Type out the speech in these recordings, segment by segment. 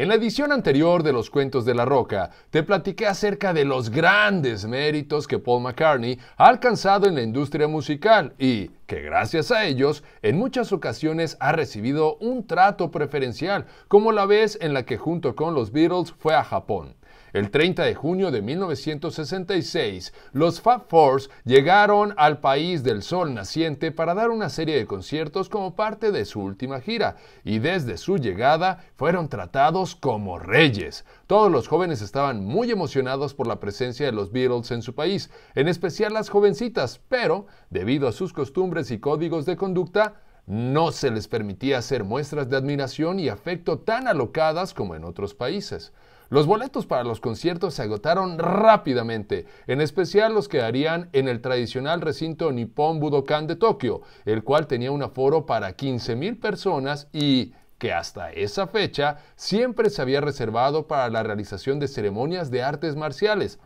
En la edición anterior de Los Cuentos de la Roca, te platiqué acerca de los grandes méritos que Paul McCartney ha alcanzado en la industria musical y que gracias a ellos en muchas ocasiones ha recibido un trato preferencial, como la vez en la que junto con los Beatles fue a Japón. El 30 de junio de 1966, los Fab Four llegaron al país del sol naciente para dar una serie de conciertos como parte de su última gira, y desde su llegada fueron tratados como reyes. Todos los jóvenes estaban muy emocionados por la presencia de los Beatles en su país, en especial las jovencitas, pero, debido a sus costumbres y códigos de conducta, no se les permitía hacer muestras de admiración y afecto tan alocadas como en otros países. Los boletos para los conciertos se agotaron rápidamente, en especial los que harían en el tradicional recinto Nippon Budokan de Tokio, el cual tenía un aforo para 15.000 personas y que hasta esa fecha siempre se había reservado para la realización de ceremonias de artes marciales,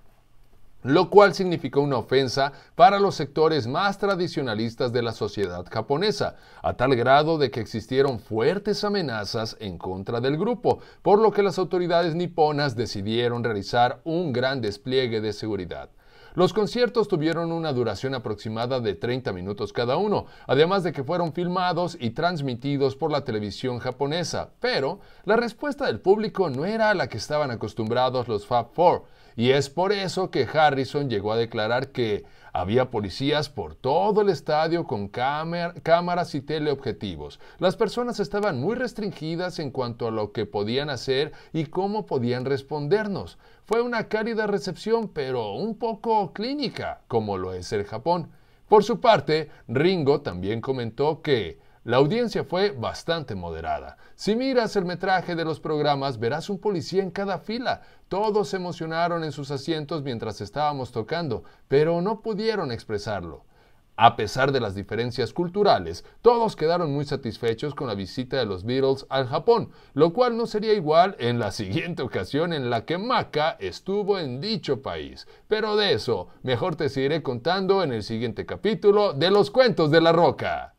lo cual significó una ofensa para los sectores más tradicionalistas de la sociedad japonesa, a tal grado de que existieron fuertes amenazas en contra del grupo, por lo que las autoridades niponas decidieron realizar un gran despliegue de seguridad. Los conciertos tuvieron una duración aproximada de 30 minutos cada uno, además de que fueron filmados y transmitidos por la televisión japonesa, pero la respuesta del público no era a la que estaban acostumbrados los Fab Four, y es por eso que Harrison llegó a declarar que había policías por todo el estadio con cámaras y teleobjetivos. Las personas estaban muy restringidas en cuanto a lo que podían hacer y cómo podían respondernos. Fue una cálida recepción, pero un poco clínica, como lo es el Japón. Por su parte, Ringo también comentó que la audiencia fue bastante moderada. Si miras el metraje de los programas, verás un policía en cada fila. Todos se emocionaron en sus asientos mientras estábamos tocando, pero no pudieron expresarlo. A pesar de las diferencias culturales, todos quedaron muy satisfechos con la visita de los Beatles al Japón, lo cual no sería igual en la siguiente ocasión en la que Maka estuvo en dicho país. Pero de eso, mejor te seguiré contando en el siguiente capítulo de Los Cuentos de la Roca.